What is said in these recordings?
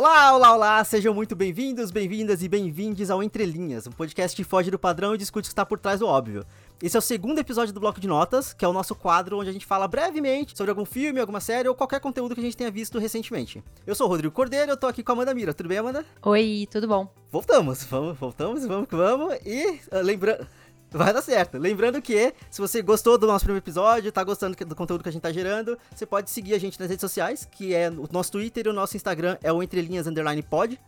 Olá, olá, olá! Sejam muito bem-vindos, bem-vindas e bem-vindes ao Entre Linhas, um podcast que foge do padrão e discute o que está por trás do óbvio. Esse é o segundo episódio do Bloco de Notas, que é o nosso quadro onde a gente fala brevemente sobre algum filme, alguma série ou qualquer conteúdo que a gente tenha visto recentemente. Eu sou o Rodrigo Cordeiro, eu tô aqui com a Amanda Mira. Tudo bem, Amanda? Oi, tudo bom? Voltamos, vamos, voltamos, vamos que vamos. E uh, lembrando. Vai dar certo. Lembrando que, se você gostou do nosso primeiro episódio, tá gostando do conteúdo que a gente tá gerando, você pode seguir a gente nas redes sociais, que é o nosso Twitter e o nosso Instagram é o Entrelinhas Underline Pod.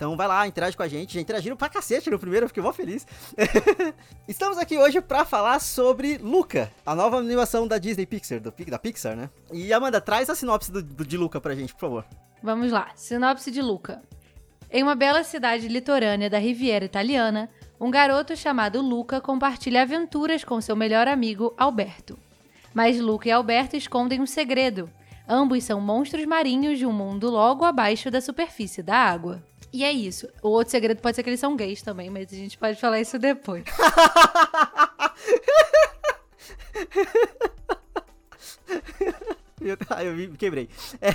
Então vai lá, interage com a gente. Já interagiram pra cacete no primeiro, eu fiquei mó feliz. Estamos aqui hoje pra falar sobre Luca, a nova animação da Disney Pixar, do, da Pixar, né? E Amanda, traz a sinopse do, do, de Luca pra gente, por favor. Vamos lá, sinopse de Luca. Em uma bela cidade litorânea da Riviera Italiana, um garoto chamado Luca compartilha aventuras com seu melhor amigo Alberto. Mas Luca e Alberto escondem um segredo. Ambos são monstros marinhos de um mundo logo abaixo da superfície da água. E é isso. O outro segredo pode ser que eles são gays também, mas a gente pode falar isso depois. ah, eu me quebrei. É...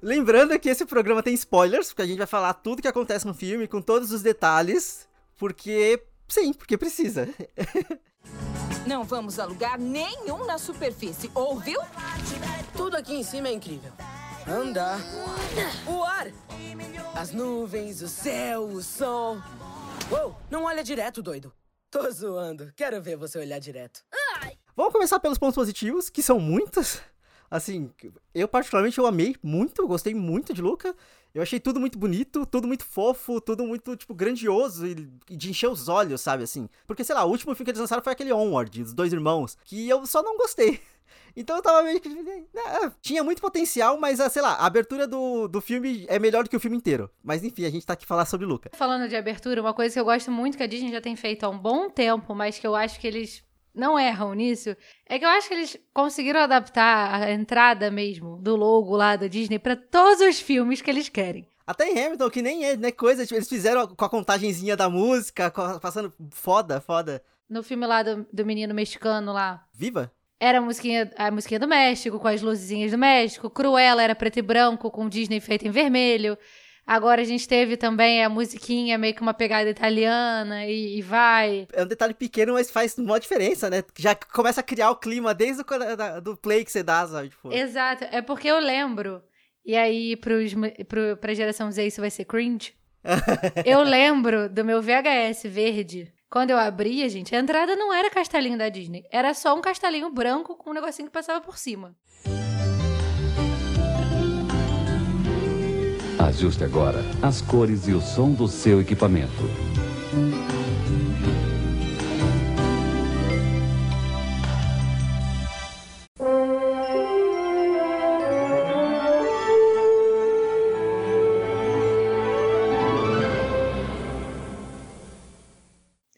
Lembrando que esse programa tem spoilers, porque a gente vai falar tudo que acontece no filme, com todos os detalhes, porque. Sim, porque precisa. Não vamos alugar nenhum na superfície, ouviu? Tudo aqui em cima é incrível. Andar. O ar. As nuvens, o céu, o sol. Uou, não olha direto, doido. Tô zoando. Quero ver você olhar direto. Vamos começar pelos pontos positivos, que são muitos. Assim, eu particularmente eu amei muito, gostei muito de Luca. Eu achei tudo muito bonito, tudo muito fofo, tudo muito, tipo, grandioso e, de encher os olhos, sabe, assim. Porque, sei lá, o último filme que eles lançaram foi aquele Onward, dos dois irmãos, que eu só não gostei. Então eu tava meio que. É, tinha muito potencial, mas, sei lá, a abertura do, do filme é melhor do que o filme inteiro. Mas enfim, a gente tá aqui falar sobre Luca. Falando de abertura, uma coisa que eu gosto muito que a Disney já tem feito há um bom tempo, mas que eu acho que eles não erram nisso, é que eu acho que eles conseguiram adaptar a entrada mesmo do logo lá da Disney para todos os filmes que eles querem. Até em Hamilton, que nem é, né, coisa, tipo, eles fizeram com a contagenzinha da música, passando foda, foda. No filme lá do, do menino mexicano lá. Viva? Era a musiquinha, a musiquinha do México, com as luzinhas do México. Cruella era preto e branco, com Disney feito em vermelho. Agora a gente teve também a musiquinha, meio que uma pegada italiana e, e, vai. É um detalhe pequeno, mas faz uma diferença, né? Já começa a criar o clima desde o da, do play que você dá, sabe? Tipo... Exato. É porque eu lembro, e aí pros, pro, pra geração Z isso vai ser cringe. eu lembro do meu VHS verde. Quando eu abria, gente, a entrada não era castelinho da Disney. Era só um castelinho branco com um negocinho que passava por cima. Ajuste agora as cores e o som do seu equipamento.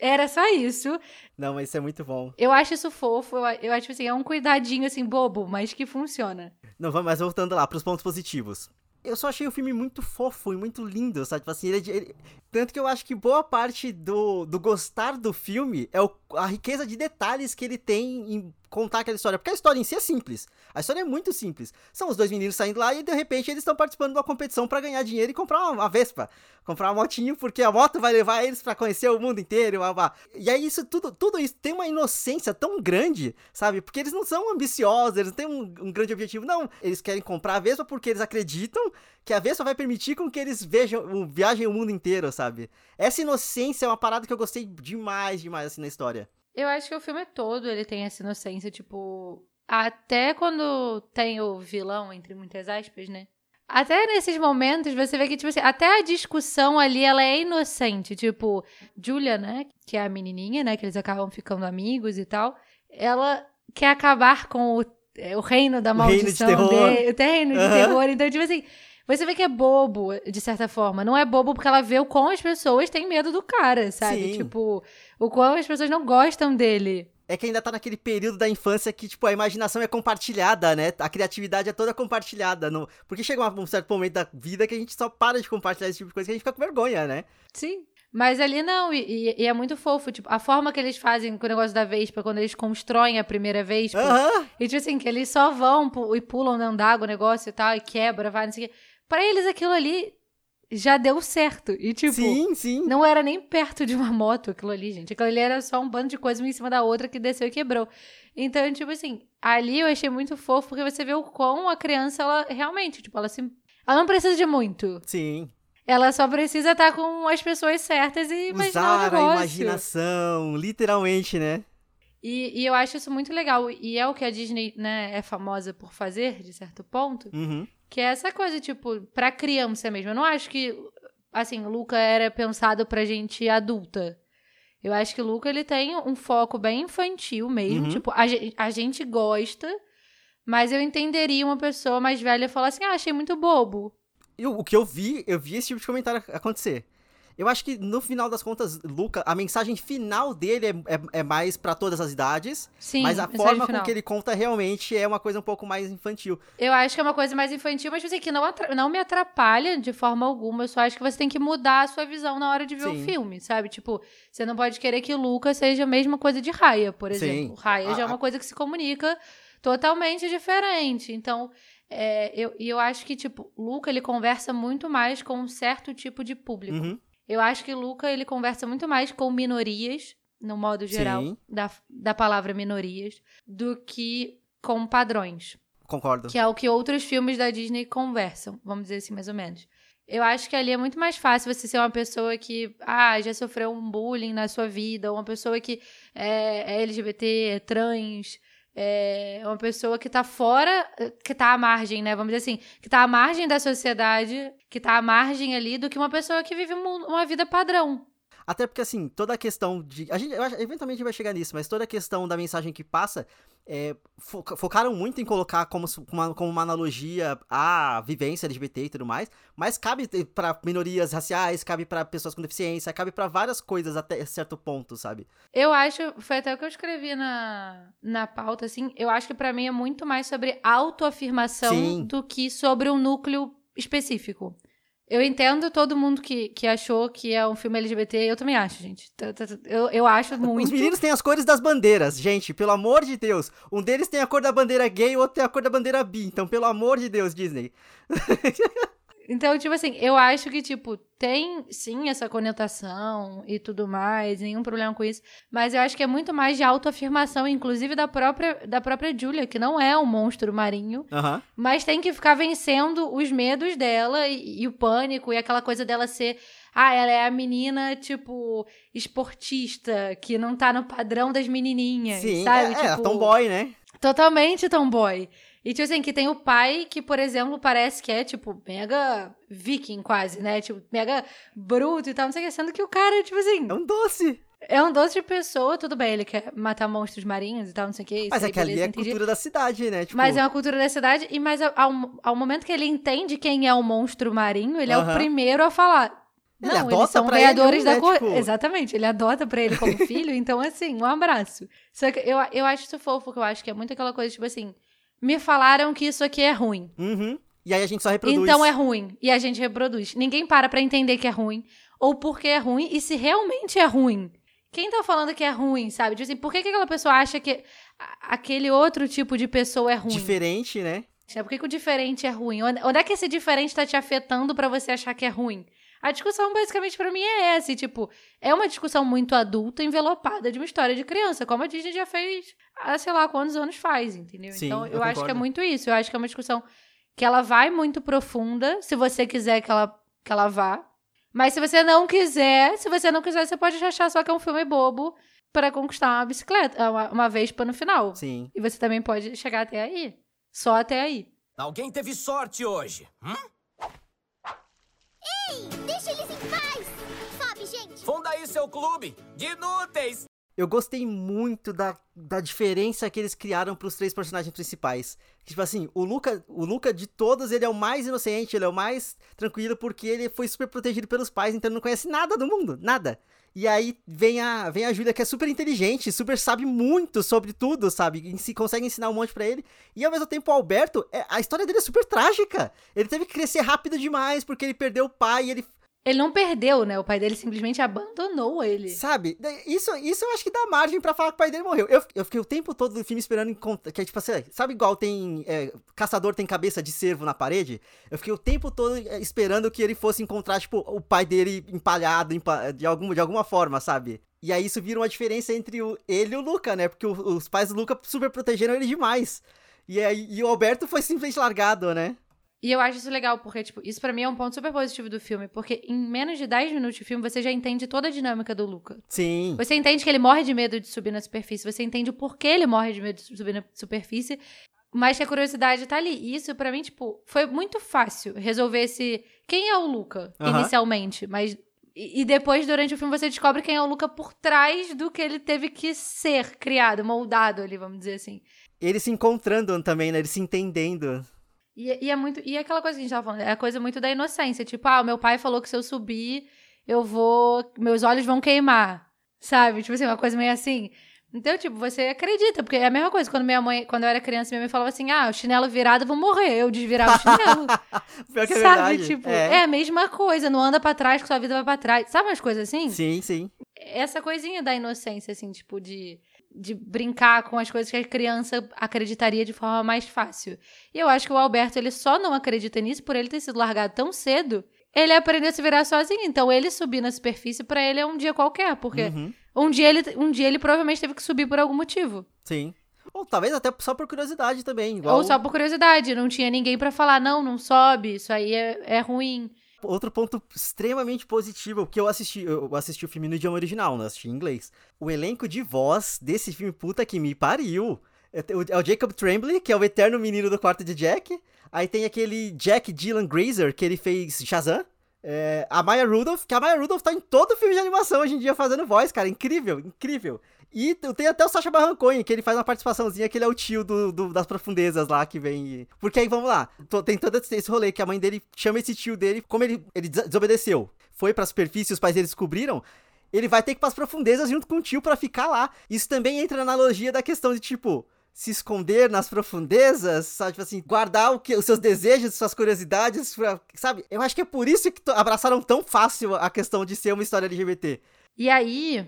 Era só isso. Não, mas isso é muito bom. Eu acho isso fofo. Eu, eu acho assim, é um cuidadinho assim bobo, mas que funciona. Não, mas voltando lá para os pontos positivos eu só achei o filme muito fofo e muito lindo, sabe? Tipo assim, ele, ele, tanto que eu acho que boa parte do, do gostar do filme é o, a riqueza de detalhes que ele tem em contar aquela história. Porque a história em si é simples. A história é muito simples. São os dois meninos saindo lá e de repente eles estão participando de uma competição para ganhar dinheiro e comprar uma, Vespa. Comprar uma motinho, porque a moto vai levar eles para conhecer o mundo inteiro. E aí isso tudo, tudo isso tem uma inocência tão grande, sabe? Porque eles não são ambiciosos, eles não têm um, um grande objetivo. Não, eles querem comprar a Vespa porque eles acreditam que a Vespa vai permitir com que eles vejam, viajem o mundo inteiro, sabe? Essa inocência é uma parada que eu gostei demais, demais, assim, na história. Eu acho que o filme todo ele tem essa inocência, tipo. Até quando tem o vilão, entre muitas aspas, né? Até nesses momentos você vê que, tipo assim, até a discussão ali ela é inocente. Tipo, Julia, né? Que é a menininha, né? Que eles acabam ficando amigos e tal. Ela quer acabar com o, é, o reino da maldição o reino de terror. dele. O reino de uhum. terror. Então, tipo assim, você vê que é bobo, de certa forma. Não é bobo porque ela vê o quão as pessoas têm medo do cara, sabe? Sim. Tipo, o quão as pessoas não gostam dele. É que ainda tá naquele período da infância que, tipo, a imaginação é compartilhada, né? A criatividade é toda compartilhada. No... Porque chega um certo momento da vida que a gente só para de compartilhar esse tipo de coisa que a gente fica com vergonha, né? Sim. Mas ali não, e, e, é muito fofo, tipo, a forma que eles fazem com o negócio da Vespa, quando eles constroem a primeira Vespa, uh -huh. e tipo assim, que eles só vão e pulam dentro d'água o negócio e tal, e quebra, vai, não sei o quê. Pra eles aquilo ali já deu certo. E, tipo, sim, sim. não era nem perto de uma moto aquilo ali, gente. Aquilo ali era só um bando de coisa uma em cima da outra que desceu e quebrou. Então, tipo assim, ali eu achei muito fofo porque você vê o quão a criança, ela realmente, tipo, ela se. Ela não precisa de muito. Sim. Ela só precisa estar com as pessoas certas e imaginar o Usar a negócio. imaginação, literalmente, né? E, e eu acho isso muito legal. E é o que a Disney, né, é famosa por fazer, de certo ponto. Uhum. Que é essa coisa, tipo, pra criança mesmo. Eu não acho que, assim, Luca era pensado pra gente adulta. Eu acho que o Luca, ele tem um foco bem infantil mesmo. Uhum. Tipo, a, a gente gosta, mas eu entenderia uma pessoa mais velha falar assim, ah, achei muito bobo. Eu, o que eu vi, eu vi esse tipo de comentário acontecer. Eu acho que no final das contas, Luca, a mensagem final dele é, é, é mais pra todas as idades, Sim, mas a forma final. com que ele conta realmente é uma coisa um pouco mais infantil. Eu acho que é uma coisa mais infantil, mas tipo assim, que não, não me atrapalha de forma alguma. Eu só acho que você tem que mudar a sua visão na hora de ver Sim. o filme, sabe? Tipo, você não pode querer que Luca seja a mesma coisa de Raya, por exemplo. Raya já é A- uma coisa que se comunica totalmente diferente. Então, é, eu, e eu acho que, tipo, Luca, ele conversa muito mais com um certo tipo de público. Uhum. Eu acho que Luca, ele conversa muito mais com minorias, no modo geral, Sim. da, da palavra minorias, do que com padrões. Concordo. Que é o que outros filmes da Disney conversam, vamos dizer assim, mais ou menos. Eu acho que ali é muito mais fácil você ser uma pessoa que ah, já sofreu um bullying na sua vida, ou uma pessoa que é, é LGBT, é trans, é uma pessoa que tá fora, que tá à margem, né? Vamos dizer assim, que tá à margem da sociedade, que tá à margem ali do que uma pessoa que vive um- uma vida padrão. Até porque, assim, toda a questão de. A gente, eventualmente a gente vai chegar nisso, mas toda a questão da mensagem que passa. é, foca- focaram muito em colocar como, uma, como uma analogia à vivência LGBT e tudo mais, mas cabe pra minorias raciais, cabe pra pessoas com deficiência, cabe pra várias coisas até certo ponto, sabe? Eu acho, foi até o que eu escrevi na, na pauta, assim, eu acho que pra mim é muito mais sobre autoafirmação Sim. do que sobre um núcleo específico. Eu entendo todo mundo que, que achou que é um filme LGBT, eu também acho, gente. Eu, eu acho muito. Os meninos têm as cores das bandeiras, gente, pelo amor de Deus. Um deles tem a cor da bandeira gay, o outro tem a cor da bandeira bi. Então, pelo amor de Deus, Disney. Então, tipo assim, eu acho que, tipo, tem sim essa conotação e tudo mais, nenhum problema com isso. Mas eu acho que é muito mais de autoafirmação, inclusive da própria, da própria Julia, que não é um monstro marinho. Mas tem que ficar vencendo os medos dela e, e o pânico e aquela coisa dela ser. Ah, ela é a menina, tipo, esportista, que não tá no padrão das menininhas. Sim, sabe? é, tipo, é, tomboy, né? Totalmente tomboy. E, tipo assim, que tem o pai que, por exemplo, parece que é, tipo, mega viking quase, né? Tipo, mega bruto e tal, não sei o que. Sendo que o cara, tipo assim, É um doce. é um doce de pessoa, tudo bem, ele quer matar monstros marinhos e tal, não sei o que. isso Mas é que ali é a cultura da cidade, né? Tipo, Mas é uma cultura da cidade, e mas ao, ao- momento que ele entende quem é o monstro marinho, ele é o primeiro a falar. Ele não, adota eles são pra ele ganhadores um, da né, cor. tipo- Exatamente, ele adota pra ele como filho, então assim, um abraço. Só que eu, eu acho isso fofo, que eu acho que é muito aquela coisa, tipo assim, me falaram que isso aqui é ruim. Uhum. E aí a gente só reproduz. Então é ruim. E a gente reproduz. Ninguém para pra entender que é ruim. Ou por que é ruim e se realmente é ruim. Quem tá falando que é ruim, sabe? Tipo assim, por que, que aquela pessoa acha que aquele outro tipo de pessoa é ruim? Diferente, né? Por que, que o diferente é ruim? Onde, onde é que esse diferente tá te afetando pra você achar que é ruim? A discussão, basicamente, pra mim é essa. e, tipo, é uma discussão muito adulta, envelopada de uma história de criança, como a Disney já fez há sei lá quantos anos faz, entendeu? Sim, então, eu, eu acho que é muito isso. Eu acho que é uma discussão que ela vai muito profunda, se você quiser que ela, que ela vá. Mas se você não quiser, se você não quiser, você pode achar só que é um filme bobo pra conquistar uma bicicleta, uma, uma vespa no final. Sim. E você também pode chegar até aí. Só até aí. Alguém teve sorte hoje. Hum? Deixa eles em paz! Sobe, gente! Funda aí seu clube de inúteis. Eu gostei muito da, da diferença que eles criaram pros três personagens principais. Tipo assim, o Luca, o Luca de todos, ele é o mais inocente, ele é o mais tranquilo, porque ele foi super protegido pelos pais, então ele não conhece nada do mundo, nada. E aí vem a, vem a Júlia, que é super inteligente, super sabe muito sobre tudo, sabe? E se consegue ensinar um monte pra ele. E ao mesmo tempo, o Alberto, é- a história dele é super trágica. Ele teve que crescer rápido demais, porque ele perdeu o pai, e ele Ele não perdeu, né? O pai dele simplesmente abandonou ele. Sabe? Isso, isso eu acho que dá margem pra falar que o pai dele morreu. Eu, eu fiquei o tempo todo do filme esperando encontrar. Que é tipo assim, sabe igual tem. É, caçador tem cabeça de cervo na parede? Eu fiquei o tempo todo é, esperando que ele fosse encontrar, tipo, o pai dele empalhado empa de, algum, de alguma forma, sabe? E aí isso vira uma diferença entre o, ele e o Luca, né? Porque o, os pais do Luca super protegeram ele demais. E, aí, e o Alberto foi simplesmente largado, né? E eu acho isso legal, porque, tipo, isso pra mim é um ponto super positivo do filme. Porque em menos de 10 minutos de filme, você já entende toda a dinâmica do Luca. Sim. Você entende que ele morre de medo de subir na superfície. Você entende o porquê ele morre de medo de subir na superfície. Mas que a curiosidade tá ali. E isso, pra mim, tipo, foi muito fácil resolver esse. Quem é o Luca, inicialmente? Mas. E depois, durante o filme, você descobre quem é o Luca por trás do que ele teve que ser criado, moldado ali, vamos dizer assim. Ele se encontrando também, né? Ele se entendendo. E, e, é muito. E é aquela coisa que a gente tava falando, é a coisa muito da inocência. Tipo, ah, o meu pai falou que se eu subir, eu vou. Meus olhos vão queimar. Sabe? Tipo assim, uma coisa meio assim. Então, tipo, você acredita, porque é a mesma coisa. Quando minha mãe, quando eu era criança, minha mãe falava assim: ah, o chinelo virado, eu vou morrer. Eu desvirava o chinelo. Pior que é Sabe? verdade. Tipo, é. é. a mesma coisa. Não anda pra trás, que sua vida vai pra trás. Sabe umas coisas assim? Sim, sim. Essa coisinha da inocência, assim, tipo, de de brincar com as coisas que a criança acreditaria de forma mais fácil. E eu acho que o Alberto ele só não acredita nisso por ele ter sido largado tão cedo. Ele aprendeu a se virar sozinho, então ele subir na superfície para ele é um dia qualquer, porque Uhum. um dia ele um dia ele provavelmente teve que subir por algum motivo. Sim. Ou talvez até só por curiosidade também. Igual... Ou só por curiosidade, não tinha ninguém para falar não, não sobe, isso aí é, é ruim. Outro ponto extremamente positivo, que eu assisti, eu assisti o filme no idioma original, não assisti em inglês. O elenco de voz desse filme, puta que me pariu. É o é o Jacob Tremblay, que é o eterno menino do quarto de Jack. Aí tem aquele Jack Dylan Grazer, que ele fez Shazam. É, a Maya Rudolph, que a Maya Rudolph tá em todo filme de animação hoje em dia fazendo voz, cara. Incrível, incrível. E tem até o Sacha Baron Cohen, que ele faz uma participaçãozinha, que ele é o tio do, do- das profundezas lá, que vem... Porque aí, vamos lá, tô- tem todo esse rolê que a mãe dele chama esse tio dele, como ele, ele des- desobedeceu, foi pra superfície, os pais dele descobriram, ele vai ter que ir pras profundezas junto com o tio pra ficar lá. Isso também entra na analogia da questão de, tipo, se esconder nas profundezas, sabe? Tipo assim, guardar o que, os seus desejos, suas curiosidades, sabe? Eu acho que é por isso que abraçaram tão fácil a questão de ser uma história LGBT. E aí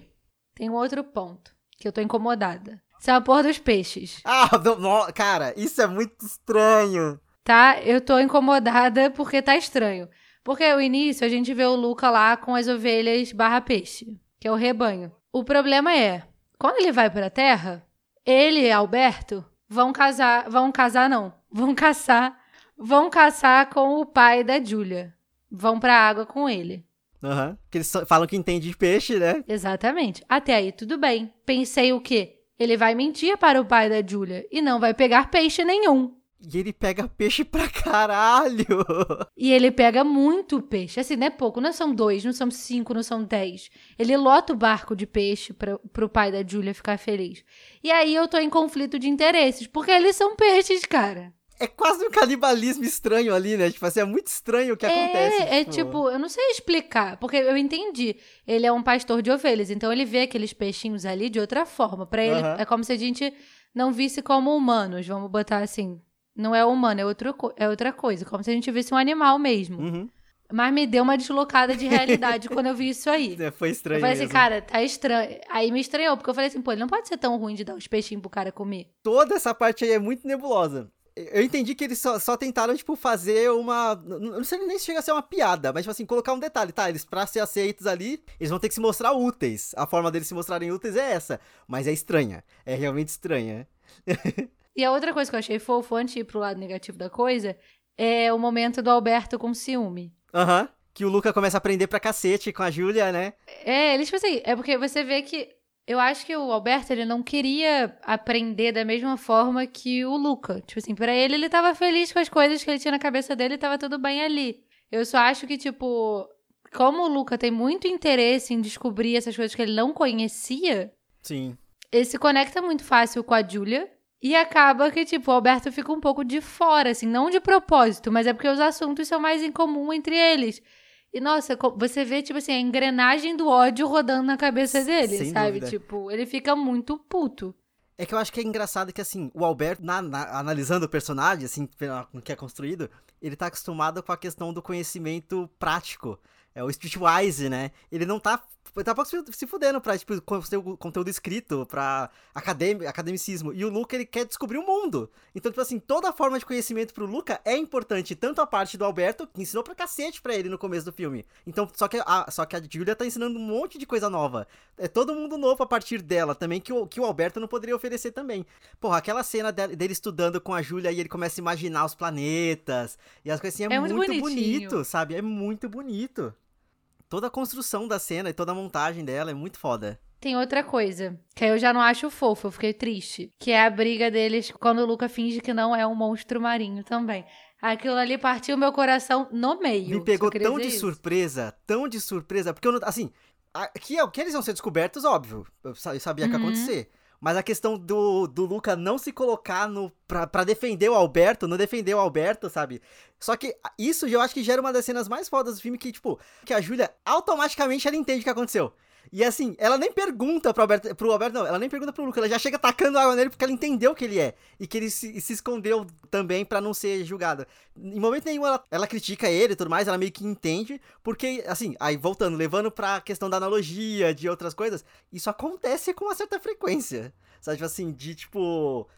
tem um outro ponto que eu tô incomodada. Isso é a porra dos peixes. Ah, não, cara, isso é muito estranho. Tá? Eu tô incomodada porque tá estranho. Porque o início a gente vê o Luca lá com as ovelhas barra peixe, que é o rebanho. O problema é, quando ele vai pra terra, ele e Alberto vão casar, vão casar não, vão caçar, vão caçar com o pai da Julia. Vão pra água com ele. Aham. Que eles falam que entende de peixe, né? Exatamente. Até aí tudo bem. Pensei o quê? Ele vai mentir para o pai da Julia e não vai pegar peixe nenhum. E ele pega peixe pra caralho. E ele pega muito peixe. Assim, não é pouco. Não são dois, não são cinco, não são dez. Ele lota o barco de peixe pra, pro pai da Julia ficar feliz. E aí eu tô em conflito de interesses, porque eles são peixes, cara. É quase um canibalismo estranho ali, né? Tipo assim, é muito estranho o que acontece. É, é tipo, eu não sei explicar, porque eu entendi. Ele é um pastor de ovelhas, então ele vê aqueles peixinhos ali de outra forma. Pra ele, Aham. é como se a gente não visse como humanos, vamos botar assim. Não é humano, é, outro, é outra coisa. Como se a gente visse um animal mesmo. Uhum. Mas me deu uma deslocada de realidade quando eu vi isso aí. É, foi estranho Eu falei assim, mesmo. cara, tá estranho. Aí me estranhou, porque eu falei assim, pô, ele não pode ser tão ruim de dar os peixinhos pro cara comer. Toda essa parte aí é muito nebulosa. Eu entendi que eles só, só tentaram, tipo, fazer uma. Não sei nem se chega a ser uma piada, mas, tipo assim, colocar um detalhe, tá? Eles, pra ser aceitos ali, eles vão ter que se mostrar úteis. A forma deles se mostrarem úteis é essa. Mas é estranha. É realmente estranha. E a outra coisa que eu achei fofo, antes de ir pro lado negativo da coisa, é o momento do Alberto com ciúme. Aham. Que o Luca começa a aprender pra cacete com a Júlia, né? É, eles, tipo assim, é porque você vê que. Eu acho que o Alberto, ele não queria aprender da mesma forma que o Luca. Tipo assim, pra ele, ele tava feliz com as coisas que ele tinha na cabeça dele e tava tudo bem ali. Eu só acho que, tipo, como o Luca tem muito interesse em descobrir essas coisas que ele não conhecia, Sim. ele se conecta muito fácil com a Julia. E acaba que, tipo, o Alberto fica um pouco de fora, assim, não de propósito, mas é porque os assuntos são mais em comum entre eles. E, nossa, você vê, tipo assim, a engrenagem do ódio rodando na cabeça dele, Sem sabe? dúvida. Tipo, ele fica muito puto. É que eu acho que é engraçado que, assim, o Alberto, na- na- analisando o personagem, assim, com o que é construído, ele tá acostumado com a questão do conhecimento prático. é o Streetwise, né? Ele não tá tá pouco se fudendo pra, tipo, conteúdo escrito, pra academ academicismo. E o Luca, ele quer descobrir o mundo. Então, tipo assim, toda forma de conhecimento pro Luca é importante. Tanto a parte do Alberto, que ensinou pra cacete pra ele no começo do filme. Então, só que a, só que a Julia tá ensinando um monte de coisa nova. É todo mundo novo a partir dela também, que o, que o Alberto não poderia oferecer também. Porra, aquela cena dele, dele estudando com a Julia e ele começa a imaginar os planetas e as coisas assim, é, é muito, muito bonito, sabe? É muito bonito toda a construção da cena e toda a montagem dela é muito foda. Tem outra coisa, que eu já não acho fofo, eu fiquei triste. Que é a briga deles quando o Luca finge que não é um monstro marinho também. Aquilo ali partiu meu coração no meio. Me pegou tão de isso. surpresa, tão de surpresa, porque eu não. Assim, que, que eles vão ser descobertos, óbvio. Eu sabia uhum. que ia uhum. acontecer. Mas a questão do, do Luca não se colocar no pra, defender o Alberto, não defender o Alberto, sabe? Só que isso eu acho que gera uma das cenas mais fodas do filme, que, tipo, que a Júlia automaticamente ela entende o que aconteceu. E assim, ela nem pergunta pro Alberto, pro Alberto, não, ela nem pergunta pro Luca, ela já chega tacando água nele porque ela entendeu que ele é. E que ele se, se escondeu também para não ser julgado. Em momento nenhum ela, ela critica ele e tudo mais, ela meio que entende, porque, assim, aí voltando, levando pra questão da analogia, de outras coisas, isso acontece com uma certa frequência. Sabe, tipo assim, de tipo.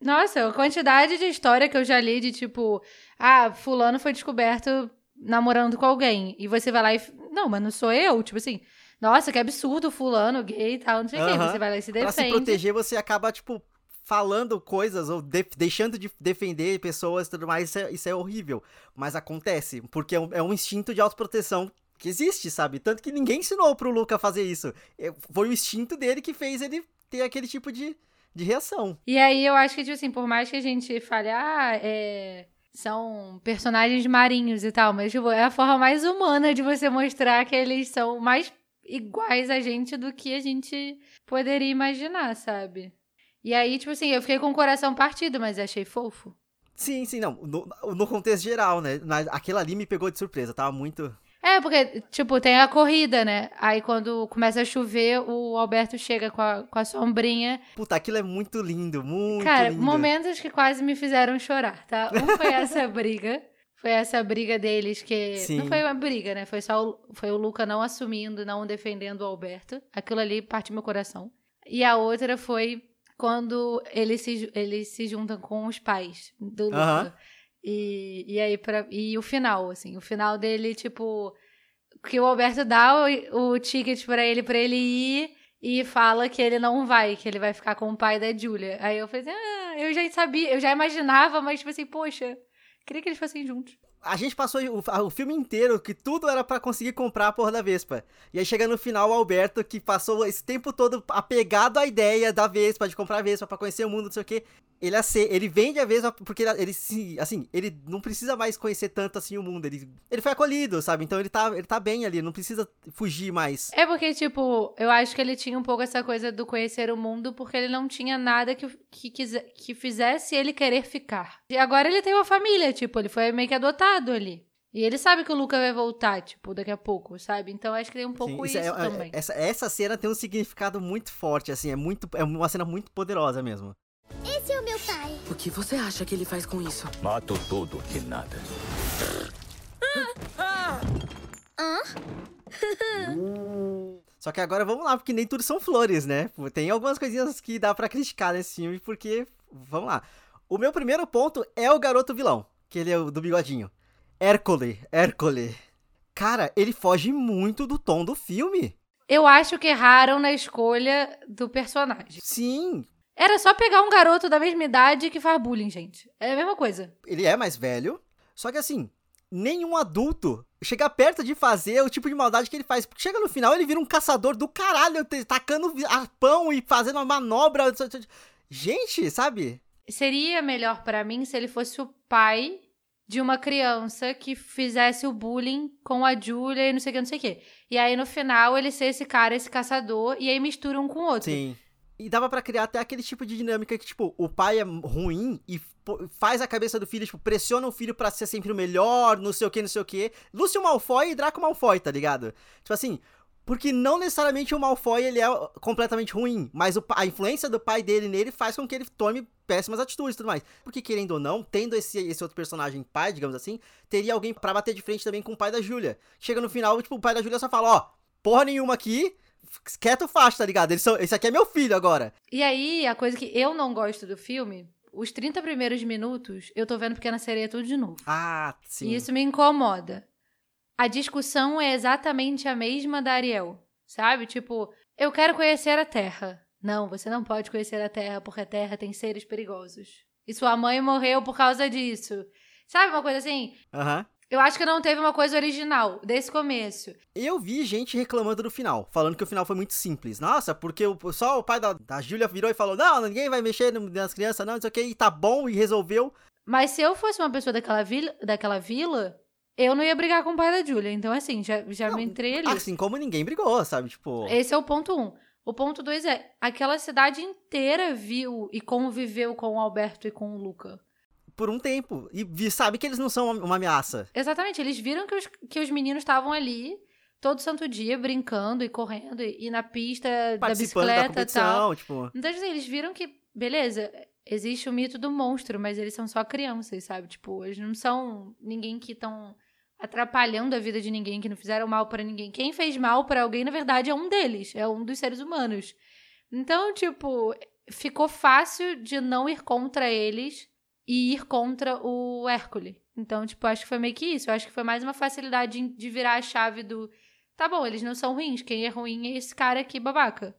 Nossa, a quantidade de história que eu já li de tipo, ah, fulano foi descoberto namorando com alguém. E você vai lá e. Não, mas não sou eu. Tipo assim, nossa, que absurdo, fulano, gay e tal, não sei o quê. Você vai lá e se defende. Pra se proteger, você acaba, tipo, falando coisas ou de deixando de defender pessoas e tudo mais. Isso é, isso é, horrível. Mas acontece, porque é um, é um instinto de autoproteção que existe, sabe? Tanto que ninguém ensinou pro Luca fazer isso. É, foi o instinto dele que fez ele ter aquele tipo de, de reação. E aí eu acho que, tipo assim, por mais que a gente fale, ah, é são personagens marinhos e tal, mas tipo, é a forma mais humana de você mostrar que eles são mais iguais a gente do que a gente poderia imaginar, sabe? E aí, tipo assim, eu fiquei com o coração partido, mas achei fofo. Sim, sim, não. No, no contexto geral, né? Aquela ali me pegou de surpresa, tava muito. É, porque, tipo, tem a corrida, né? Aí quando começa a chover, o Alberto chega com a, com a sombrinha. Puta, aquilo é muito lindo, muito Cara, lindo. momentos que quase me fizeram chorar, tá? Um foi essa briga. Foi essa briga deles que. Sim. Não foi uma briga, né? Foi só o, foi o Luca não assumindo, não defendendo o Alberto. Aquilo ali parte meu coração. E a outra foi quando eles se, eles se juntam com os pais do Luca. E, e aí, pra, e o final, assim, o final dele, tipo, que o Alberto dá o, o ticket para ele, para ele ir e fala que ele não vai, que ele vai ficar com o pai da Julia. Aí eu falei, ah, eu já sabia, eu já imaginava, mas tipo assim, poxa, Queria que eles fossem juntos. A gente passou o, o filme inteiro que tudo era para conseguir comprar a porra da Vespa. E aí chega no final o Alberto, que passou esse tempo todo apegado à ideia da Vespa, de comprar a Vespa pra conhecer o mundo, não sei o quê ele, ele vende a Vespa porque ele, ele se, assim, ele não precisa mais conhecer tanto assim o mundo. Ele, ele foi acolhido, sabe? Então ele tá, ele tá bem ali, não precisa fugir mais. É porque, tipo, eu acho que ele tinha um pouco essa coisa do conhecer o mundo porque ele não tinha nada que, que, quise, que fizesse ele querer ficar. E agora ele tem uma família, tipo, ele foi meio que adotado ali. E ele sabe que o Luca vai voltar, tipo, daqui a pouco, sabe? Então acho que tem um pouco Sim, isso, isso é, é, também. Essa, essa cena tem um significado muito forte, assim, é muito é uma cena muito poderosa mesmo. Esse é o meu. O que você acha que ele faz com isso? Mato tudo que nada. Hã? Só que agora vamos lá, porque nem tudo são flores, né? Tem algumas coisinhas que dá para criticar nesse filme, porque. Vamos lá. O meu primeiro ponto é o garoto vilão, que ele é o do bigodinho. Hércole, Hércole. Cara, ele foge muito do tom do filme. Eu acho que erraram na escolha do personagem. Sim, era só pegar um garoto da mesma idade que faz bullying, gente. É a mesma coisa. Ele é mais velho, só que assim, nenhum adulto chega perto de fazer o tipo de maldade que ele faz. Porque chega no final, ele vira um caçador do caralho, tacando arpão e fazendo uma manobra. Gente, sabe? Seria melhor para mim se ele fosse o pai de uma criança que fizesse o bullying com a Julia e não sei o que, não sei o que. E aí no final ele ser esse cara, esse caçador, e aí mistura um com o outro. Sim. E dava para criar até aquele tipo de dinâmica que, tipo, o pai é ruim e faz a cabeça do filho, tipo, pressiona o filho para ser sempre o melhor, não sei o que, não sei o que. Lúcio Malfoy e Draco Malfoy, tá ligado? Tipo assim, Porque não necessariamente o Malfoy ele é completamente ruim, mas o, a influência do pai dele nele faz com que ele tome péssimas atitudes e tudo mais. Porque, querendo ou não, tendo esse, esse outro personagem pai, digamos assim, teria alguém para bater de frente também com o pai da Júlia. Chega no final, tipo, o pai da Júlia só fala, ó, porra nenhuma aqui, quieto faixa, tá ligado? Eles são, esse aqui é meu filho agora. E aí, a coisa que eu não gosto do filme, os 30 primeiros minutos, eu tô vendo Pequena Sereia tudo de novo. Ah, sim. E isso me incomoda. A discussão é exatamente a mesma da Ariel, sabe? Tipo, eu quero conhecer a Terra. Não, você não pode conhecer a Terra porque a Terra tem seres perigosos. E sua mãe morreu por causa disso. Sabe uma coisa assim? Aham. Uhum. Eu acho que não teve uma coisa original desse começo. Eu vi gente reclamando do final, falando que o final foi muito simples. Nossa, porque o, só o pai da, da Júlia virou e falou: Não, ninguém vai mexer nas crianças, não, não sei o que, e tá bom, e resolveu. Mas se eu fosse uma pessoa daquela vila, daquela vila eu não ia brigar com o pai da Julia. Então, assim, já, já não, me entrei ali. Assim como ninguém brigou, sabe? Tipo. Esse é o ponto um. O ponto dois é: aquela cidade inteira viu e conviveu com o Alberto e com o Luca. Por um tempo. E sabe que eles não são uma ameaça. Exatamente. Eles viram que os, que os meninos estavam ali todo santo dia brincando e correndo e, e na pista da bicicleta e tal. Tipo... Então, assim, eles viram que, beleza, existe o mito do monstro, mas eles são só crianças, sabe? Tipo, eles não são ninguém que estão atrapalhando a vida de ninguém, que não fizeram mal para ninguém. Quem fez mal para alguém, na verdade, é um deles, é um dos seres humanos. Então, tipo, ficou fácil de não ir contra eles e ir contra o Hércules. Então, tipo, acho que foi meio que isso. Eu acho que foi mais uma facilidade de virar a chave do. Tá bom, eles não são ruins. Quem é ruim é esse cara aqui, babaca.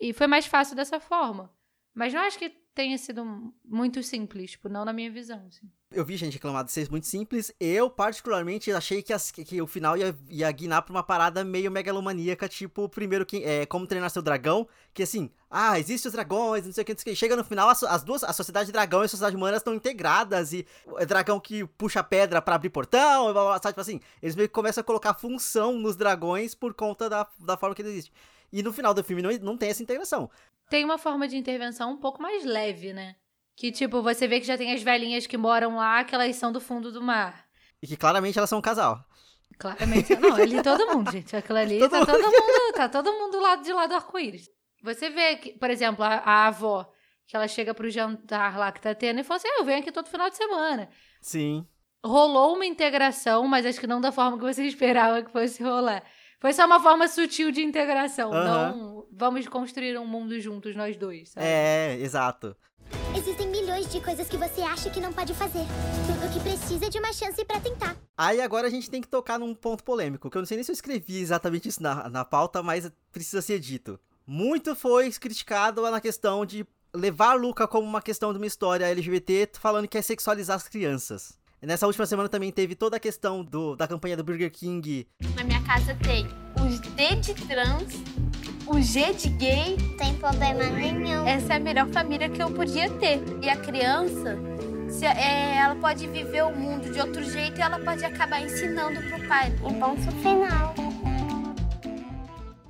E foi mais fácil dessa forma. Mas não acho que tenha sido muito simples, tipo, não na minha visão, assim. Eu vi gente reclamar de ser muito simples. Eu, particularmente, achei que, as, que o final ia, ia guinar pra uma parada meio megalomaníaca, tipo, primeiro, que, é, como treinar seu dragão, que assim, ah, existem os dragões, não sei o que, não sei o que. Chega no final, as, as duas, a sociedade dragão e a sociedade humana estão integradas, e é dragão que puxa pedra para abrir portão, sabe, tipo assim, eles meio que começam a colocar função nos dragões por conta da, da forma que ele existe. E no final do filme não, não tem essa integração. Tem uma forma de intervenção um pouco mais leve, né? Que, tipo, você vê que já tem as velhinhas que moram lá, que elas são do fundo do mar. E que claramente elas são um casal. Claramente, não, ali todo mundo, gente. Aquilo ali todo tá mundo... todo mundo, tá todo mundo do lado de lá do arco-íris. Você vê que, por exemplo, a, a, avó, que ela chega pro jantar lá que tá tendo e fala assim: ah, eu venho aqui todo final de semana. Sim. Rolou uma integração, mas acho que não da forma que você esperava que fosse rolar. Foi só uma forma sutil de integração. Uhum. Não vamos construir um mundo juntos, nós dois. Sabe? É, exato. Existem milhões de coisas que você acha que não pode fazer. Tudo que precisa é de uma chance para tentar. Aí agora a gente tem que tocar num ponto polêmico, que eu não sei nem se eu escrevi exatamente isso na, na pauta, mas precisa ser dito. Muito foi criticado na questão de levar Luca como uma questão de uma história LGBT, falando que é sexualizar as crianças. Nessa última semana também teve toda a questão do, da campanha do Burger King. Na minha casa tem os D de trans, o G de gay. Tem problema nenhum. Essa é a melhor família que eu podia ter. E a criança, se, é, ela pode viver o mundo de outro jeito e ela pode acabar ensinando pro pai. E ponto final.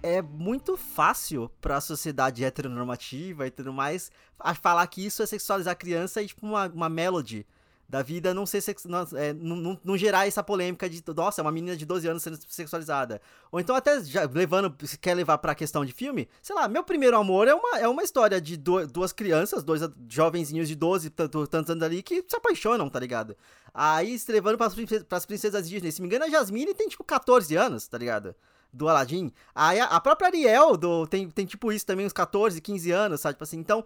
É muito fácil para a sociedade heteronormativa e tudo mais falar que isso é sexualizar a criança e tipo uma, uma melody da vida não ser sex... não, é, não, não, gerar essa polêmica de nossa, é uma menina de 12 anos sendo sexualizada. Ou então até já levando, se quer levar pra questão de filme, sei lá, meu primeiro amor é uma, é uma história de do, duas crianças, dois jovenzinhos de 12, tantos anos ali, que se apaixonam, tá ligado? Aí se levando pras, pras princesas Disney, se me engano a Jasmine tem tipo 14 anos, tá ligado? Do Aladdin. Aí a, a própria Ariel do, tem, tem tipo isso também, uns 14, 15 anos, sabe? Tipo assim, então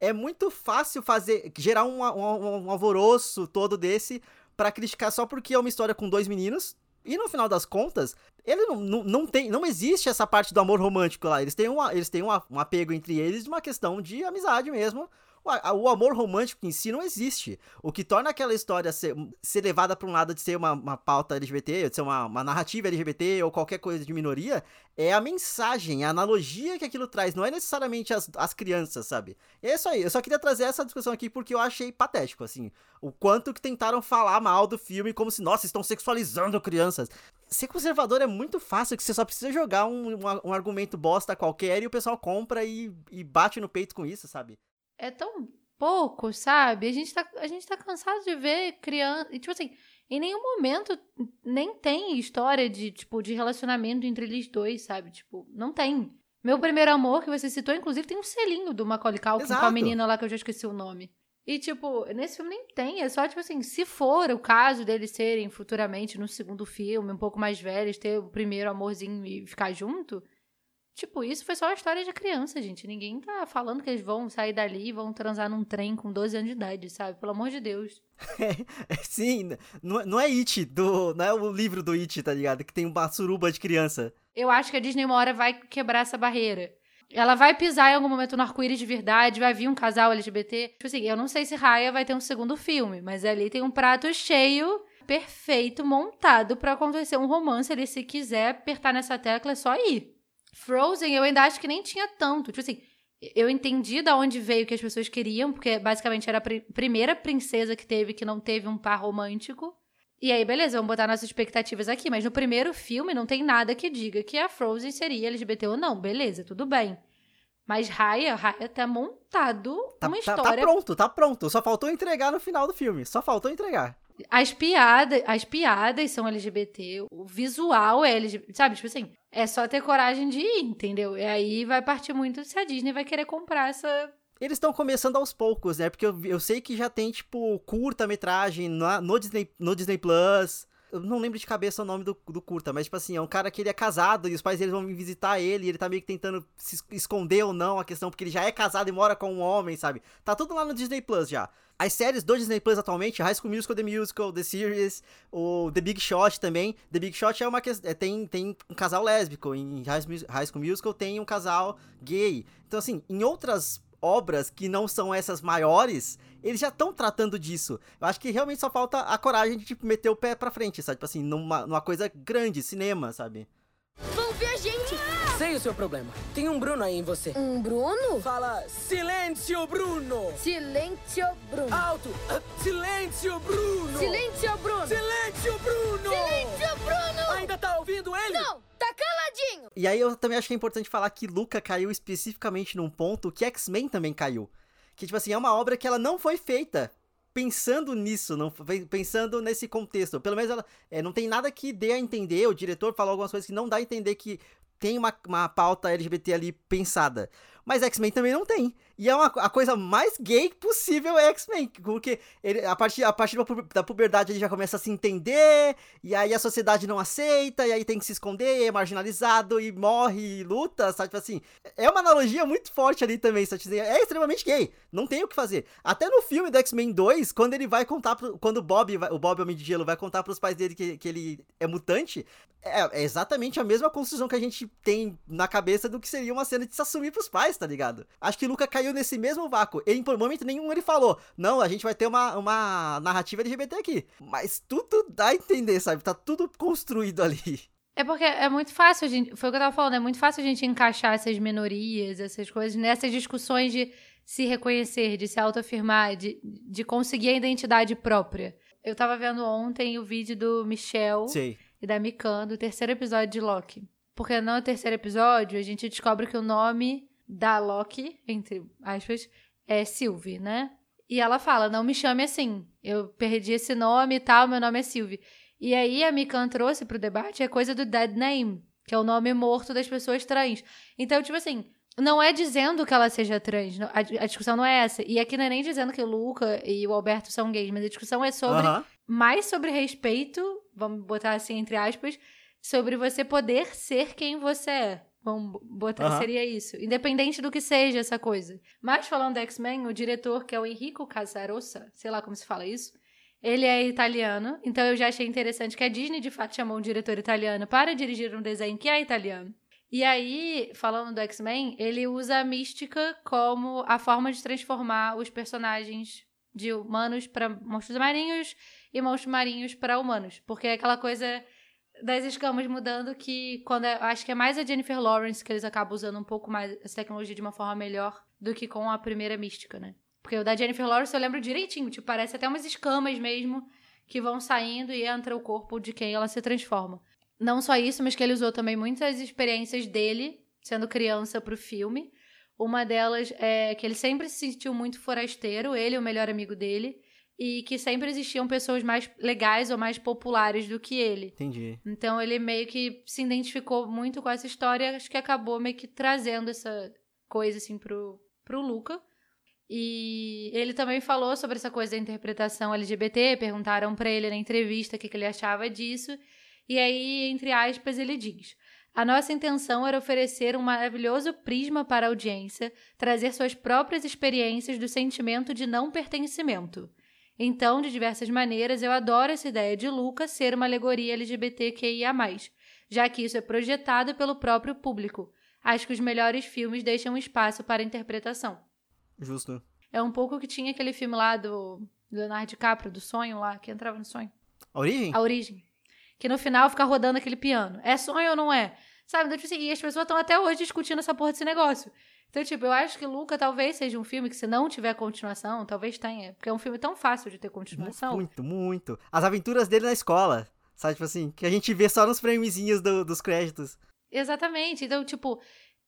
é muito fácil fazer gerar um, um, um alvoroço todo desse para criticar só porque é uma história com dois meninos. E no final das contas, ele não, não, não tem. Não existe essa parte do amor romântico lá. Eles têm, uma, eles têm uma, um apego entre eles de uma questão de amizade mesmo o amor romântico em si não existe. O que torna aquela história ser, ser levada para um lado de ser uma, uma pauta LGBT, de ser uma, uma, narrativa LGBT ou qualquer coisa de minoria, é a mensagem, a analogia que aquilo traz. Não é necessariamente as, as crianças, sabe? é isso aí. Eu só queria trazer essa discussão aqui porque eu achei patético, assim. O quanto que tentaram falar mal do filme como se, nossa, estão sexualizando crianças. Ser conservador é muito fácil, que você só precisa jogar um, um, um argumento bosta qualquer e o pessoal compra e, e bate no peito com isso, sabe? É tão pouco, sabe? A gente tá, a gente tá cansado de ver criança. E, tipo assim, Em nenhum momento nem tem história de, tipo, de relacionamento entre eles dois, sabe? Tipo, não tem. Meu primeiro amor, que você citou, inclusive, tem um selinho do Macaulay Culkin com a Exato. menina lá que eu já esqueci o nome. E, tipo, nesse filme nem tem. É só, tipo assim, se for o caso deles serem futuramente no segundo filme, um pouco mais velhos, ter o primeiro amorzinho e ficar junto. Tipo, isso foi só uma história de criança, gente. Ninguém tá falando que eles vão sair dali e vão transar num trem com 12 anos de idade, sabe? Pelo amor de Deus. Sim, não, não é It, do, não é o livro do It, tá ligado? Que tem uma suruba de criança. Eu acho que a Disney uma hora vai quebrar essa barreira. Ela vai pisar em algum momento no arco-íris de verdade, vai vir um casal LGBT. Tipo assim, eu não sei se Raya vai ter um segundo filme, mas ali tem um prato cheio, perfeito, montado pra acontecer um romance ali. Se quiser apertar nessa tecla, é só ir. Frozen, eu ainda acho que nem tinha tanto. Tipo assim, eu entendi da onde veio que as pessoas queriam, porque basicamente era a pri- primeira princesa que teve que não teve um par romântico. E aí, beleza, vamos botar nossas expectativas aqui. Mas no primeiro filme não tem nada que diga que a Frozen seria LGBT ou não. Beleza, tudo bem. Mas Raya, Raya tá montado Tá, uma tá- tá história. pronto, tá pronto. Só faltou entregar no final do filme. Só faltou entregar. As, piadas, as piadas são LGBT, o visual é LGBT, sabe? Tipo assim, é só ter coragem de ir, entendeu? E aí vai partir muito se a Disney vai querer comprar essa. Eles estão começando aos poucos, né? Porque eu, eu sei que já tem, tipo, curta-metragem na- no Disney, no Disney Plus. Eu não lembro de cabeça o nome do, do curta, mas, tipo assim, é um cara que ele é casado e os pais dele vão visitar ele e ele tá meio que tentando se es- esconder ou não a questão, porque ele já é casado e mora com um homem, sabe? Tá tudo lá no Disney Plus já. As séries do Disney Plus atualmente, High School Musical, The Musical, The Series, o The Big Shot também. The Big Shot é uma questão. tem, tem um casal lésbico. Em High School Musical tem um casal gay. Então, assim, em outras obras que não são essas maiores, eles já estão tratando disso. Eu acho que realmente só falta a coragem de, tipo, meter o pé pra frente, sabe? Tipo assim, numa, numa coisa grande, cinema, sabe? Vão ver a gente! Sei o seu problema. Tem um Bruno aí em você. Um Bruno? Fala, silêncio, Bruno! Silêncio, Bruno. Alto! Ah, Silêncio, Bruno! Silêncio, Bruno. Silêncio, Bruno! Silêncio, Bruno. Ainda tá ouvindo ele? Não, tá caladinho. E aí eu também acho que é importante falar que Luca caiu especificamente num ponto que X-Men também caiu. Que, tipo assim, é uma obra que ela não foi feita pensando nisso, não pensando nesse contexto. Pelo menos ela é, não tem nada que dê a entender, o diretor falou algumas coisas que não dá a entender que tem uma, uma pauta LGBT ali pensada. Mas X-Men também não tem. E é uma, a coisa mais gay possível é X-Men. Porque ele, a partir, a partir da pu- da puberdade ele já começa a se entender. E aí a sociedade não aceita. E aí tem que se esconder, é marginalizado. E morre e luta, sabe? Tipo assim. É uma analogia muito forte ali também. Sabe? Tipo assim, É extremamente gay. Não tem o que fazer. Até no filme do X-Men 2, quando ele vai contar. Pro, quando o Bob, o Bob Homem de Gelo, vai contar pros pais dele que, que ele é mutante. É, é exatamente a mesma construção que a gente tem na cabeça do que seria uma cena de se assumir pros pais, tá ligado? Acho que Luca caiu nesse mesmo vácuo. Ele, por momento nenhum, ele falou: Não, a gente vai ter uma, uma narrativa LGBT aqui. Mas tudo dá a entender, sabe? Tá tudo construído ali. É porque é muito fácil, a gente, foi o que eu tava falando, é muito fácil a gente encaixar essas minorias, essas coisas, nessas discussões de se reconhecer, de se autoafirmar, de, de conseguir a identidade própria. Eu tava vendo ontem o vídeo do Michel Sei. e da Mikan do terceiro episódio de Loki. Porque no terceiro episódio a gente descobre que o nome da Loki, entre aspas, é Sylvie, né? E ela fala: não me chame assim. Eu perdi esse nome e tal, meu nome é Sylvie. E aí a Mikan trouxe pro debate a coisa do dead name, que é o nome morto das pessoas trans. Então, tipo assim, não é dizendo que ela seja trans. A, discussão não é essa. E aqui não é nem dizendo que o Luca e o Alberto são gays, mas a discussão é sobre mais sobre respeito, vamos botar assim entre aspas, sobre você poder ser quem você é. Vamos botar, Aham. seria isso. Independente do que seja essa coisa. Mas falando do X-Men, o diretor, que é o Enrico Casarossa, sei lá como se fala isso, ele é italiano, então eu já achei interessante que a Disney de fato chamou um diretor italiano para dirigir um desenho que é italiano. E aí, falando do X-Men, ele usa a mística como a forma de transformar os personagens de humanos para monstros marinhos e monstros marinhos para humanos. Porque é aquela coisa das escamas mudando que quando é- acho que é mais a Jennifer Lawrence que eles acabam usando um pouco mais essa tecnologia de uma forma melhor do que com a primeira mística, né? Porque o da Jennifer Lawrence eu lembro direitinho, tipo, parece até umas escamas mesmo que vão saindo e entra o corpo de quem ela se transforma. Não só isso, mas que ele usou também muitas experiências dele, sendo criança, pro filme. Uma delas é que ele sempre se sentiu muito forasteiro, ele o melhor amigo dele. E que sempre existiam pessoas mais legais ou mais populares do que ele. Entendi. Então ele meio que se identificou muito com essa história, acho que acabou meio que trazendo essa coisa assim pro, pro Luca. E ele também falou sobre essa coisa da interpretação LGBT, perguntaram para ele na entrevista o que, que ele achava disso. E aí, entre aspas, ele diz: A nossa intenção era oferecer um maravilhoso prisma para a audiência, trazer suas próprias experiências do sentimento de não pertencimento. Então, de diversas maneiras, eu adoro essa ideia de Luca ser uma alegoria LGBTQIA, já que isso é projetado pelo próprio público. Acho que os melhores filmes deixam espaço para interpretação. Justo. É um pouco que tinha aquele filme lá do Leonardo DiCaprio, do sonho lá, que entrava no sonho. A origem? A origem. Que no final fica rodando aquele piano. É sonho ou não é? Sabe? Então, tipo assim, e as pessoas estão até hoje discutindo essa porra desse negócio. Então, tipo, eu acho que Luca talvez seja um filme que, se não tiver continuação, talvez tenha. Porque é um filme tão fácil de ter continuação. Muito, muito. As aventuras dele na escola. Sabe, tipo assim, que a gente vê só nos framezinhos do, dos créditos. Exatamente. Então, tipo,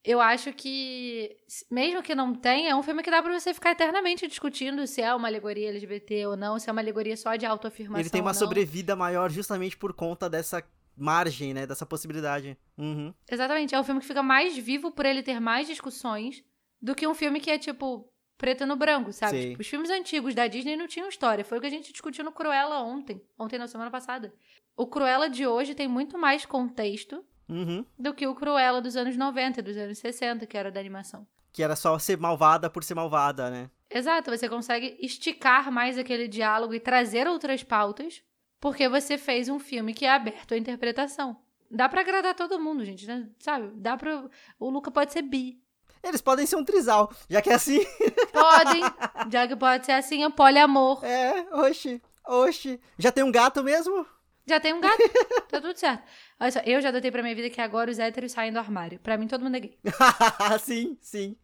eu acho que, mesmo que não tenha, é um filme que dá pra você ficar eternamente discutindo se é uma alegoria LGBT ou não, se é uma alegoria só de autoafirmação. Ele tem uma sobrevida maior justamente por conta dessa margem, né? Dessa possibilidade. Uhum. Exatamente. É um filme que fica mais vivo por ele ter mais discussões do que um filme que é, tipo, preto no branco, sabe? Tipo, os filmes antigos da Disney não tinham história. Foi o que a gente discutiu no Cruella ontem. Ontem, na semana passada. O Cruella de hoje tem muito mais contexto Uhum. do que o Cruella dos anos 90, dos anos 60, que era da animação. Que era só ser malvada por ser malvada, né? Exato, você consegue esticar mais aquele diálogo e trazer outras pautas, porque você fez um filme que é aberto à interpretação. Dá pra agradar todo mundo, gente, né? sabe? Dá pra. O Luca pode ser bi. Eles podem ser um trisal, já que é assim. Podem, já que pode ser assim, é poliamor. É, oxi, oxi. Já tem um gato mesmo? Já tem um gato, tá tudo certo. Olha só, eu já adotei pra minha vida que agora os héteros saem do armário. Pra mim, todo mundo é gay. sim, sim.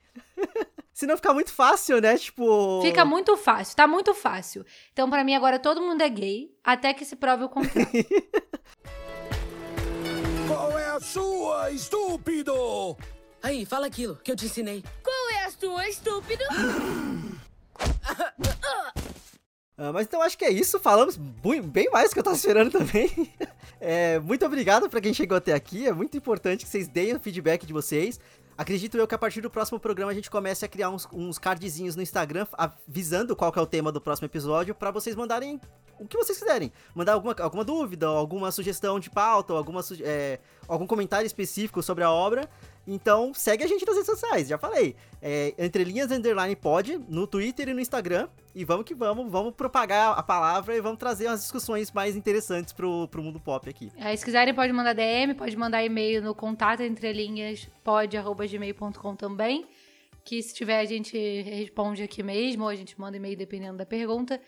Se não ficar muito fácil, né? Tipo. Fica muito fácil, tá muito fácil. Então, pra mim, agora todo mundo é gay, até que se prove o contrário. Qual é a sua, estúpido? Aí, fala aquilo que eu te ensinei. Qual é a sua, estúpido? Ah, mas então acho que é isso. Falamos bem mais do que eu tava esperando também. É, muito obrigado pra quem chegou até aqui. É muito importante que vocês deem o feedback de vocês. Acredito eu que a partir do próximo programa a gente comece a criar uns, uns cardzinhos no Instagram avisando qual que é o tema do próximo episódio pra vocês mandarem o que vocês quiserem. Mandar alguma, alguma dúvida, alguma sugestão de pauta, alguma, é, algum comentário específico sobre a obra. Então segue a gente nas redes sociais, já falei. É, Entrelinhas Underline Pod no Twitter e no Instagram. E vamos que vamos, vamos propagar a palavra e vamos trazer umas discussões mais interessantes pro, pro mundo pop aqui. Aí, se quiserem, pode mandar DM, pode mandar e-mail no contato entre linhas pod.gmail.com também. Que se tiver, a gente responde aqui mesmo, ou a gente manda e-mail dependendo da pergunta.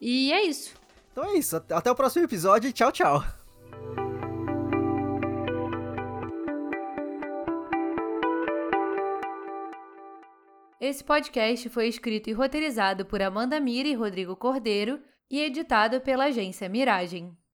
E é isso. Então é isso, até o próximo episódio tchau, tchau. Esse podcast foi escrito e roteirizado por Amanda Mira e Rodrigo Cordeiro e editado pela agência Miragem.